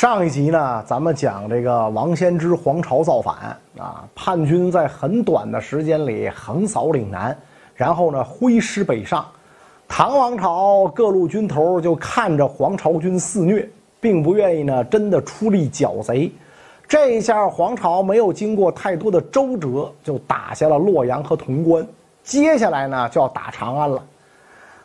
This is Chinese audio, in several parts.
上一集呢，咱们讲这个王仙芝黄巢造反啊，叛军在很短的时间里横扫岭南，然后呢挥师北上。唐王朝各路军头就看着黄巢军肆虐，并不愿意呢真的出力剿贼。这一下黄巢没有经过太多的周折，就打下了洛阳和潼关。接下来呢就要打长安了。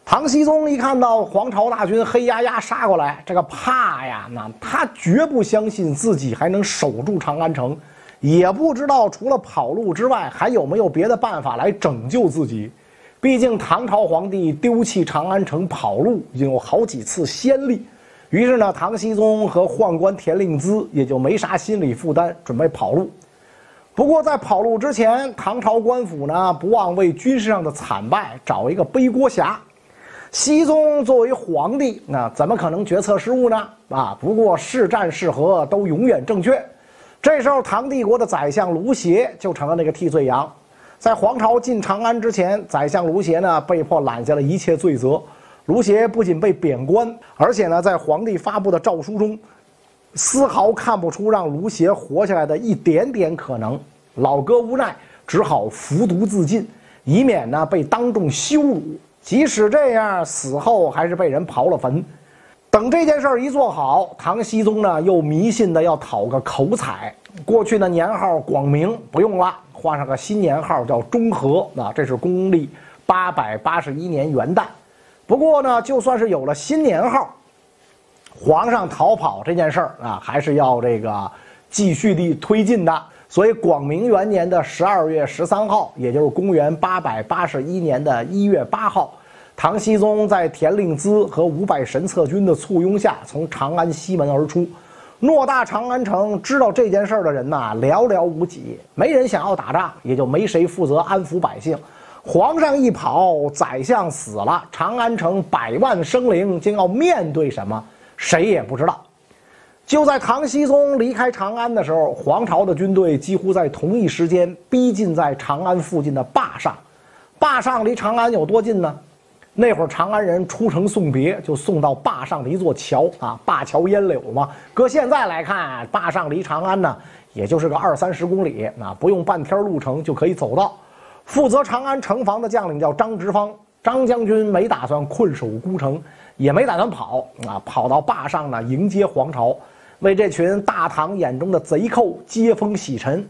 唐僖宗一看到黄巢大军黑压压杀过来，这个怕呀，那他绝不相信自己还能守住长安城，也不知道除了跑路之外还有没有别的办法来拯救自己。毕竟唐朝皇帝丢弃长安城跑路已经有好几次先例，于是呢，唐僖宗和宦官田令孜也就没啥心理负担，准备跑路。不过在跑路之前，唐朝官府呢不忘为军事上的惨败找一个背锅侠。熹宗作为皇帝，那怎么可能决策失误呢？啊，不过是战是和都永远正确。这时候，唐帝国的宰相卢协就成了那个替罪羊。在皇朝进长安之前，宰相卢协呢被迫揽下了一切罪责。卢协不仅被贬官，而且呢在皇帝发布的诏书中，丝毫看不出让卢协活下来的一点点可能。老哥无奈，只好服毒自尽，以免呢被当众羞辱。即使这样，死后还是被人刨了坟。等这件事儿一做好，唐僖宗呢又迷信的要讨个口彩。过去的年号广明不用了，换上个新年号叫中和。啊，这是公历八百八十一年元旦。不过呢，就算是有了新年号，皇上逃跑这件事儿啊，还是要这个继续地推进的。所以，广明元年的十二月十三号，也就是公元八百八十一年的一月八号，唐僖宗在田令孜和五百神策军的簇拥下，从长安西门而出。偌大长安城，知道这件事的人呐，寥寥无几，没人想要打仗，也就没谁负责安抚百姓。皇上一跑，宰相死了，长安城百万生灵将要面对什么，谁也不知道。就在唐僖宗离开长安的时候，黄巢的军队几乎在同一时间逼近在长安附近的坝上。坝上离长安有多近呢？那会儿长安人出城送别，就送到坝上的一座桥啊，灞桥烟柳嘛。搁现在来看，坝上离长安呢，也就是个二三十公里，啊，不用半天路程就可以走到。负责长安城防的将领叫张直方，张将军没打算困守孤城，也没打算跑啊，跑到坝上呢迎接黄巢。为这群大唐眼中的贼寇接风洗尘，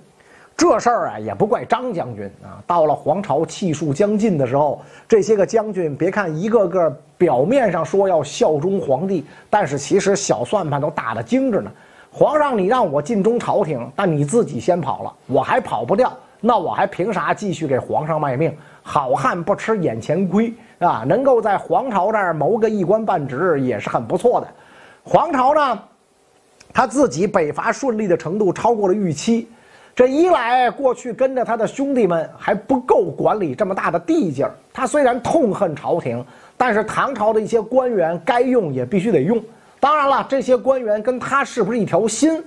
这事儿啊也不怪张将军啊。到了皇朝气数将尽的时候，这些个将军别看一个个表面上说要效忠皇帝，但是其实小算盘都打得精着呢。皇上，你让我尽忠朝廷，但你自己先跑了，我还跑不掉，那我还凭啥继续给皇上卖命？好汉不吃眼前亏啊！能够在皇朝这儿谋个一官半职也是很不错的。皇朝呢？他自己北伐顺利的程度超过了预期，这一来，过去跟着他的兄弟们还不够管理这么大的地界儿。他虽然痛恨朝廷，但是唐朝的一些官员该用也必须得用。当然了，这些官员跟他是不是一条心，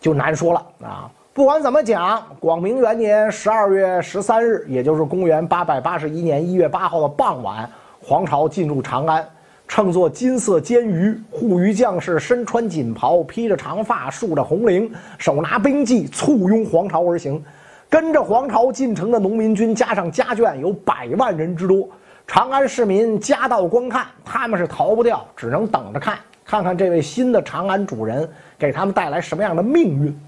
就难说了啊。不管怎么讲，广明元年十二月十三日，也就是公元八百八十一年一月八号的傍晚，黄巢进入长安。乘坐金色监舆，护渔将士身穿锦袍，披着长发，竖着红绫，手拿兵器，簇拥黄巢而行。跟着黄巢进城的农民军加上家眷有百万人之多。长安市民夹道观看，他们是逃不掉，只能等着看，看看这位新的长安主人给他们带来什么样的命运。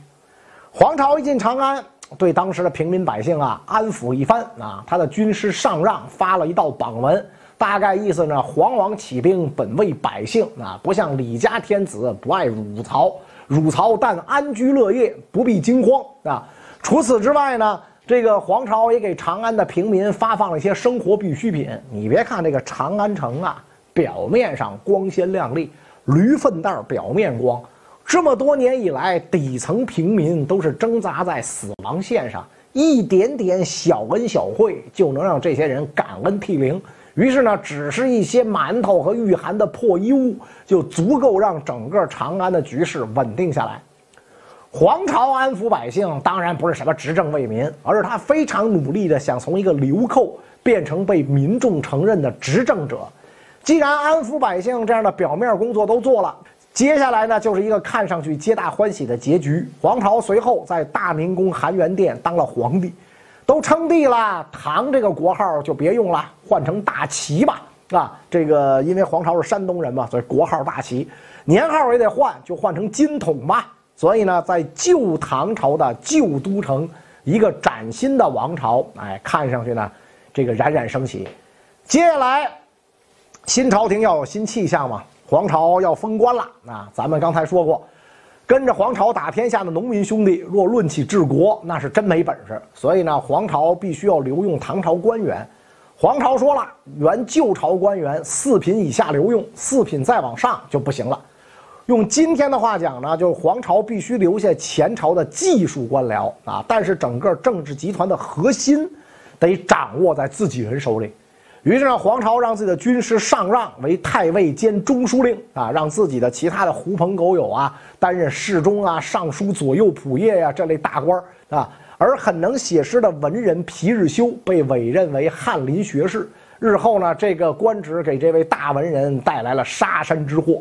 黄巢一进长安，对当时的平民百姓啊安抚一番啊，他的军师上让发了一道榜文。大概意思呢，皇王起兵本为百姓啊，不像李家天子不爱汝曹，汝曹但安居乐业，不必惊慌啊。除此之外呢，这个皇朝也给长安的平民发放了一些生活必需品。你别看这个长安城啊，表面上光鲜亮丽，驴粪蛋儿表面光，这么多年以来，底层平民都是挣扎在死亡线上，一点点小恩小惠就能让这些人感恩涕零。于是呢，只是一些馒头和御寒的破衣物，就足够让整个长安的局势稳定下来。皇朝安抚百姓，当然不是什么执政为民，而是他非常努力的想从一个流寇变成被民众承认的执政者。既然安抚百姓这样的表面工作都做了，接下来呢，就是一个看上去皆大欢喜的结局。黄巢随后在大明宫含元殿当了皇帝，都称帝了，唐这个国号就别用了，换成大齐吧。啊，这个因为黄巢是山东人嘛，所以国号大齐，年号也得换，就换成金统吧。所以呢，在旧唐朝的旧都城，一个崭新的王朝，哎，看上去呢，这个冉冉升起。接下来，新朝廷要有新气象嘛，黄朝要封官了。啊，咱们刚才说过，跟着黄巢打天下的农民兄弟，若论起治国，那是真没本事。所以呢，黄巢必须要留用唐朝官员。黄巢说了，原旧朝官员四品以下留用，四品再往上就不行了。用今天的话讲呢，就是黄巢必须留下前朝的技术官僚啊，但是整个政治集团的核心得掌握在自己人手里。于是呢，黄巢让自己的军师上让为太尉兼中书令啊，让自己的其他的狐朋狗友啊担任侍中啊、尚书左右仆射呀这类大官啊。而很能写诗的文人皮日休被委任为翰林学士，日后呢，这个官职给这位大文人带来了杀身之祸。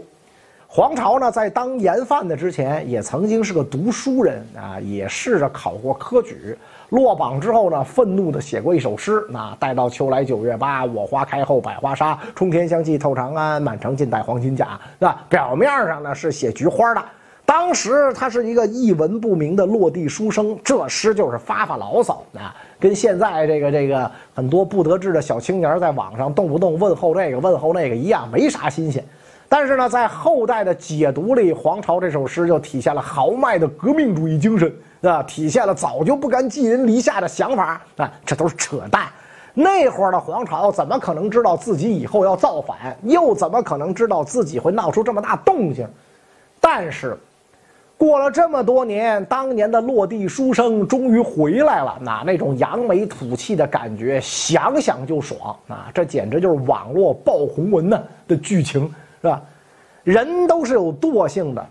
黄巢呢，在当盐贩的之前，也曾经是个读书人啊，也试着考过科举。落榜之后呢，愤怒地写过一首诗：那待到秋来九月八，我花开后百花杀，冲天香气透长安，满城尽带黄金甲。那表面上呢是写菊花的，当时他是一个一文不名的落地书生，这诗就是发发牢骚啊，跟现在这个这个很多不得志的小青年在网上动不动问候这个问候那个一样，没啥新鲜。但是呢，在后代的解读里，黄巢这首诗就体现了豪迈的革命主义精神啊，体现了早就不甘寄人篱下的想法啊，这都是扯淡。那会儿的黄巢怎么可能知道自己以后要造反？又怎么可能知道自己会闹出这么大动静？但是，过了这么多年，当年的落地书生终于回来了，那那种扬眉吐气的感觉，想想就爽啊！这简直就是网络爆红文呢的剧情。是吧？人都是有惰性的。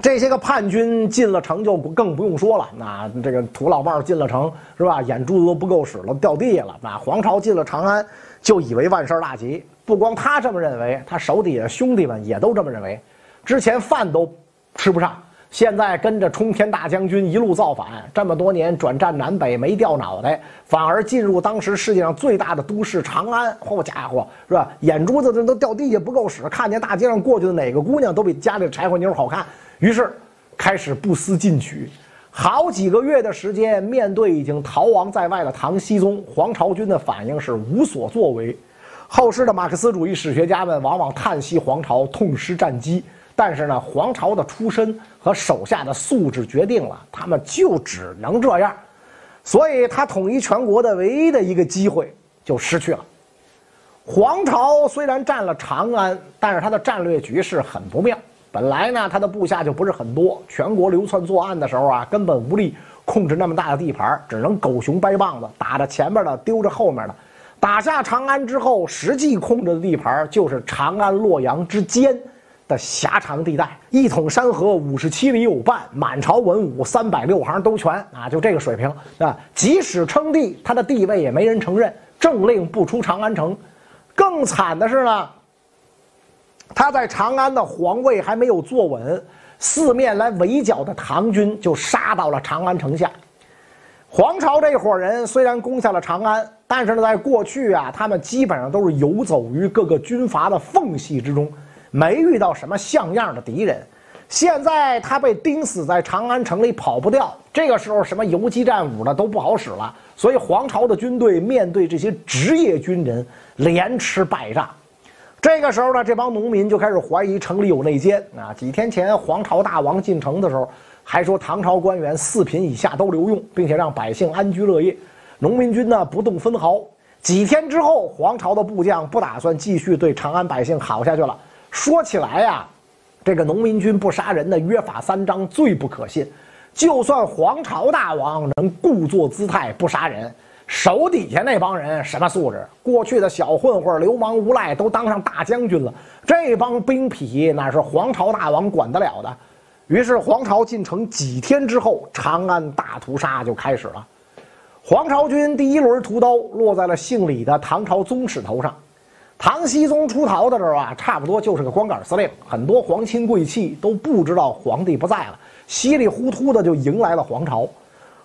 这些个叛军进了城就更不用说了。那这个土老帽进了城是吧？眼珠子都不够使了，掉地下了。那皇朝进了长安，就以为万事大吉。不光他这么认为，他手底下兄弟们也都这么认为。之前饭都吃不上。现在跟着冲天大将军一路造反，这么多年转战南北没掉脑袋，反而进入当时世界上最大的都市长安。好家伙，是吧？眼珠子这都掉地下不够使，看见大街上过去的哪个姑娘都比家里的柴火妞好看。于是开始不思进取。好几个月的时间，面对已经逃亡在外的唐僖宗，黄巢军的反应是无所作为。后世的马克思主义史学家们往往叹息黄巢痛失战机。但是呢，黄巢的出身和手下的素质决定了，他们就只能这样，所以他统一全国的唯一的一个机会就失去了。黄巢虽然占了长安，但是他的战略局势很不妙。本来呢，他的部下就不是很多，全国流窜作案的时候啊，根本无力控制那么大的地盘，只能狗熊掰棒子，打着前面的，丢着后面的。打下长安之后，实际控制的地盘就是长安、洛阳之间。的狭长地带，一统山河五十七里有半，满朝文武三百六行都全啊，就这个水平啊！即使称帝，他的地位也没人承认，政令不出长安城。更惨的是呢，他在长安的皇位还没有坐稳，四面来围剿的唐军就杀到了长安城下。黄巢这伙人虽然攻下了长安，但是呢，在过去啊，他们基本上都是游走于各个军阀的缝隙之中。没遇到什么像样的敌人，现在他被钉死在长安城里，跑不掉。这个时候，什么游击战舞的都不好使了。所以，黄巢的军队面对这些职业军人，连吃败仗。这个时候呢，这帮农民就开始怀疑城里有内奸啊！几天前，黄巢大王进城的时候，还说唐朝官员四品以下都留用，并且让百姓安居乐业。农民军呢，不动分毫。几天之后，黄巢的部将不打算继续对长安百姓好下去了。说起来呀，这个农民军不杀人的约法三章最不可信。就算黄巢大王能故作姿态不杀人，手底下那帮人什么素质？过去的小混混、流氓无赖都当上大将军了，这帮兵痞哪是黄巢大王管得了的？于是黄巢进城几天之后，长安大屠杀就开始了。黄巢军第一轮屠刀落在了姓李的唐朝宗室头上。唐僖宗出逃的时候啊，差不多就是个光杆司令，很多皇亲贵戚都不知道皇帝不在了，稀里糊涂的就迎来了皇朝。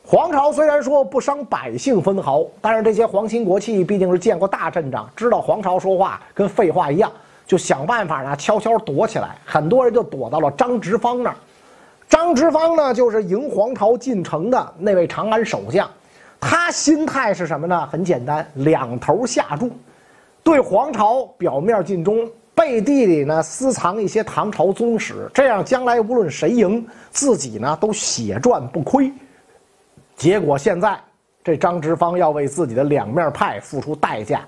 皇朝虽然说不伤百姓分毫，但是这些皇亲国戚毕竟是见过大阵仗，知道皇朝说话跟废话一样，就想办法呢悄悄躲起来。很多人就躲到了张直方那儿。张直方呢，就是迎皇朝进城的那位长安守将，他心态是什么呢？很简单，两头下注。对皇朝表面尽忠，背地里呢私藏一些唐朝宗室，这样将来无论谁赢，自己呢都血赚不亏。结果现在这张直方要为自己的两面派付出代价。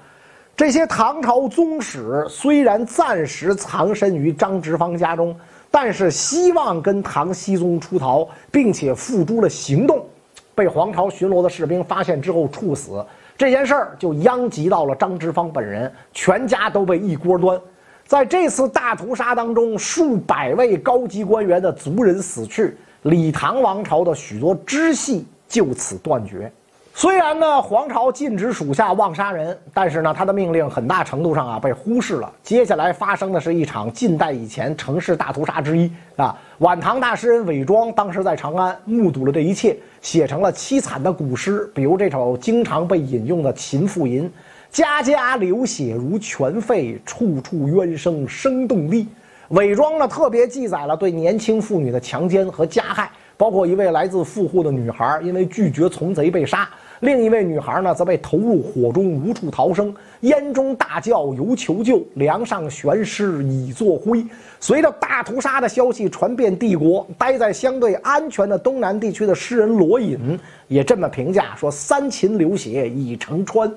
这些唐朝宗室虽然暂时藏身于张直方家中，但是希望跟唐僖宗出逃，并且付诸了行动，被皇朝巡逻的士兵发现之后处死。这件事儿就殃及到了张之方本人，全家都被一锅端。在这次大屠杀当中，数百位高级官员的族人死去，李唐王朝的许多支系就此断绝。虽然呢，皇朝禁止属下妄杀人，但是呢，他的命令很大程度上啊被忽视了。接下来发生的是一场近代以前城市大屠杀之一啊。晚唐大诗人韦庄当时在长安目睹了这一切，写成了凄惨的古诗，比如这首经常被引用的《秦妇吟》：“家家流血如泉沸，处处冤声生动力。”伪装呢特别记载了对年轻妇女的强奸和加害，包括一位来自富户的女孩因为拒绝从贼被杀。另一位女孩呢，则被投入火中，无处逃生，烟中大叫犹求救，梁上悬尸已作灰。随着大屠杀的消息传遍帝国，待在相对安全的东南地区的诗人罗隐也这么评价说：“三秦流血已成川。”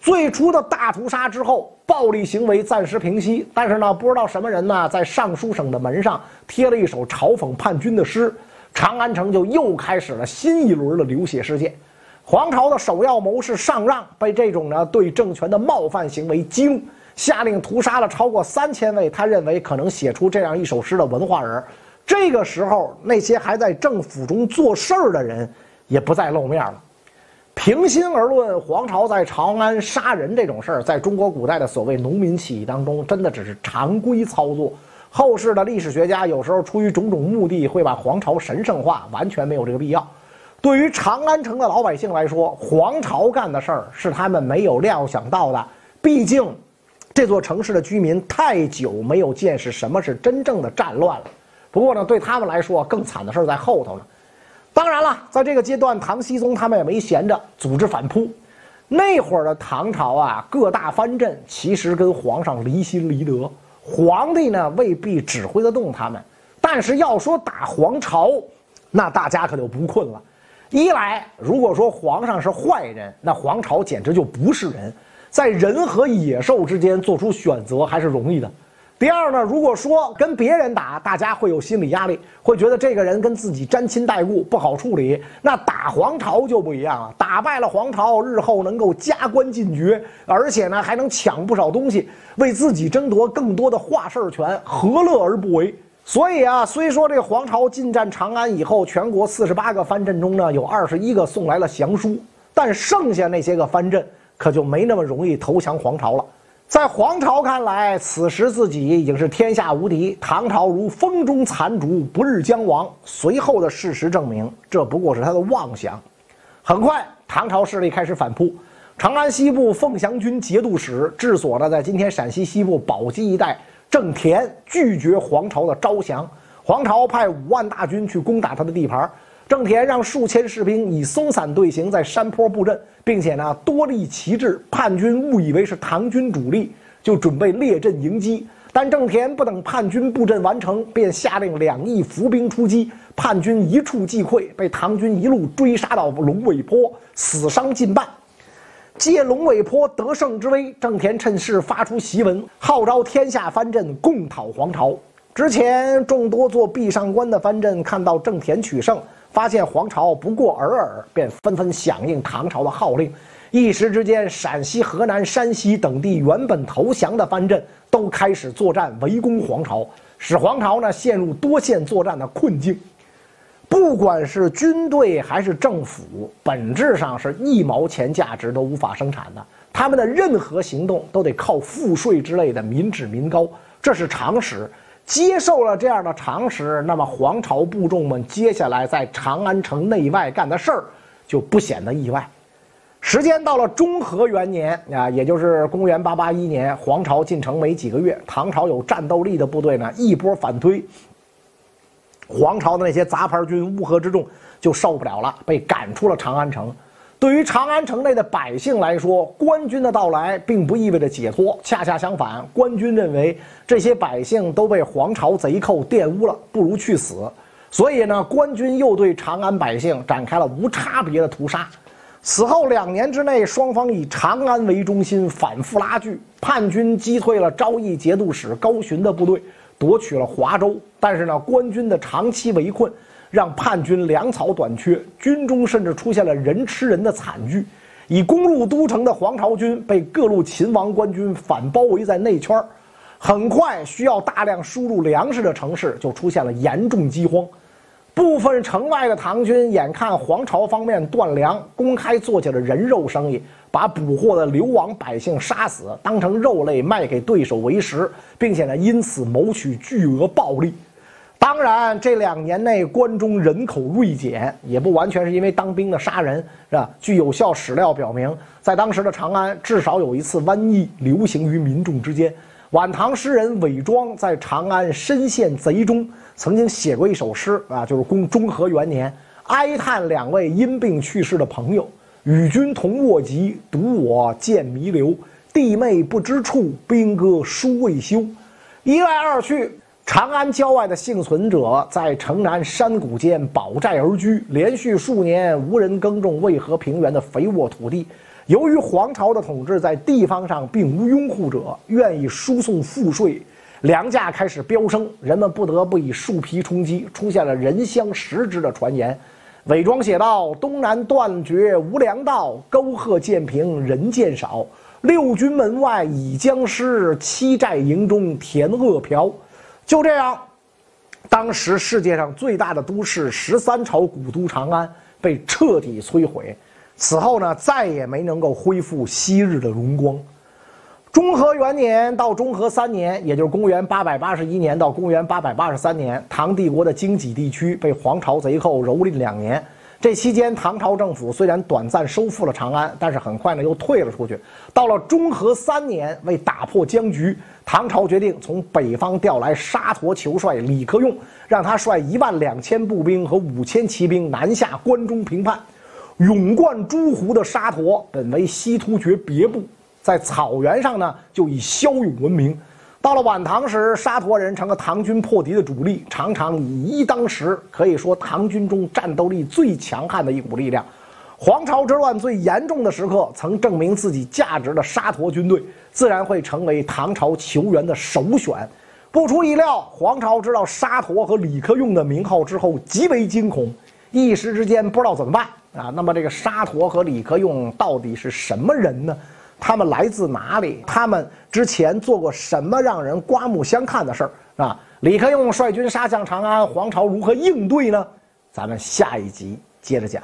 最初的大屠杀之后，暴力行为暂时平息，但是呢，不知道什么人呢，在尚书省的门上贴了一首嘲讽叛军的诗，长安城就又开始了新一轮的流血事件。皇朝的首要谋士上让被这种呢对政权的冒犯行为激怒，下令屠杀了超过三千位他认为可能写出这样一首诗的文化人。这个时候，那些还在政府中做事儿的人也不再露面了。平心而论，皇朝在长安杀人这种事儿，在中国古代的所谓农民起义当中，真的只是常规操作。后世的历史学家有时候出于种种目的，会把皇朝神圣化，完全没有这个必要。对于长安城的老百姓来说，皇朝干的事儿是他们没有料想到的。毕竟，这座城市的居民太久没有见识什么是真正的战乱了。不过呢，对他们来说，更惨的事儿在后头呢。当然了，在这个阶段，唐僖宗他们也没闲着，组织反扑。那会儿的唐朝啊，各大藩镇其实跟皇上离心离德，皇帝呢未必指挥得动他们。但是要说打皇朝，那大家可就不困了。一来，如果说皇上是坏人，那皇朝简直就不是人，在人和野兽之间做出选择还是容易的。第二呢，如果说跟别人打，大家会有心理压力，会觉得这个人跟自己沾亲带故，不好处理。那打皇朝就不一样了，打败了皇朝，日后能够加官进爵，而且呢还能抢不少东西，为自己争夺更多的话事权，何乐而不为？所以啊，虽说这个皇朝进占长安以后，全国四十八个藩镇中呢，有二十一个送来了降书，但剩下那些个藩镇可就没那么容易投降皇朝了。在皇朝看来，此时自己已经是天下无敌，唐朝如风中残烛，不日将亡。随后的事实证明，这不过是他的妄想。很快，唐朝势力开始反扑，长安西部凤翔军节度使治所呢，在今天陕西西部宝鸡一带。郑田拒绝皇朝的招降，皇朝派五万大军去攻打他的地盘。郑田让数千士兵以松散队形在山坡布阵，并且呢多立旗帜，叛军误以为是唐军主力，就准备列阵迎击。但郑田不等叛军布阵完成，便下令两翼伏兵出击，叛军一触即溃，被唐军一路追杀到龙尾坡，死伤近半。借龙尾坡得胜之威，郑田趁势发出檄文，号召天下藩镇共讨皇朝。之前众多做壁上观的藩镇看到郑田取胜，发现皇朝不过尔尔，便纷纷响应唐朝的号令。一时之间，陕西、河南、山西等地原本投降的藩镇都开始作战围攻皇朝，使皇朝呢陷入多线作战的困境。不管是军队还是政府，本质上是一毛钱价值都无法生产的。他们的任何行动都得靠赋税之类的民脂民膏，这是常识。接受了这样的常识，那么皇朝部众们接下来在长安城内外干的事儿就不显得意外。时间到了中和元年啊，也就是公元881年，皇朝进城没几个月，唐朝有战斗力的部队呢一波反推，皇朝的那些杂牌军乌合之众就受不了了，被赶出了长安城。对于长安城内的百姓来说，官军的到来并不意味着解脱，恰恰相反，官军认为这些百姓都被皇朝贼寇玷污了，不如去死。所以呢，官军又对长安百姓展开了无差别的屠杀。此后两年之内，双方以长安为中心反复拉锯，叛军击退了昭义节度使高循的部队，夺取了华州。但是呢，官军的长期围困，让叛军粮草短缺，军中甚至出现了人吃人的惨剧。已攻入都城的黄巢军被各路秦王官军反包围在内圈很快需要大量输入粮食的城市就出现了严重饥荒。部分城外的唐军眼看皇朝方面断粮，公开做起了人肉生意，把捕获的流亡百姓杀死，当成肉类卖给对手为食，并且呢因此谋取巨额暴利。当然，这两年内关中人口锐减，也不完全是因为当兵的杀人，是吧？据有效史料表明，在当时的长安，至少有一次瘟疫流行于民众之间。晚唐诗人韦庄在长安深陷贼中。曾经写过一首诗啊，就是公中和元年，哀叹两位因病去世的朋友，与君同卧疾，独我见弥留。弟妹不知处，兵戈书未休。一来二去，长安郊外的幸存者在城南山谷间保寨而居，连续数年无人耕种渭河平原的肥沃土地。由于皇朝的统治在地方上并无拥护者，愿意输送赋税。粮价开始飙升，人们不得不以树皮充饥，出现了人相食之的传言。韦庄写道：“东南断绝无粮道，沟壑渐平人渐少。六军门外已将尸，七寨营中田饿瓢。”就这样，当时世界上最大的都市十三朝古都长安被彻底摧毁。此后呢，再也没能够恢复昔日的荣光。中和元年到中和三年，也就是公元八百八十一年到公元八百八十三年，唐帝国的京畿地区被黄巢贼寇蹂躏两年。这期间，唐朝政府虽然短暂收复了长安，但是很快呢又退了出去。到了中和三年，为打破僵局，唐朝决定从北方调来沙陀酋帅李克用，让他率一万两千步兵和五千骑兵南下关中平叛。勇冠诸胡的沙陀本为西突厥别部。在草原上呢，就以骁勇闻名。到了晚唐时，沙陀人成了唐军破敌的主力，常常以一当十，可以说唐军中战斗力最强悍的一股力量。黄巢之乱最严重的时刻，曾证明自己价值的沙陀军队，自然会成为唐朝求援的首选。不出意料，黄巢知道沙陀和李克用的名号之后，极为惊恐，一时之间不知道怎么办啊。那么，这个沙陀和李克用到底是什么人呢？他们来自哪里？他们之前做过什么让人刮目相看的事儿啊？李克用率军杀向长安，黄巢如何应对呢？咱们下一集接着讲。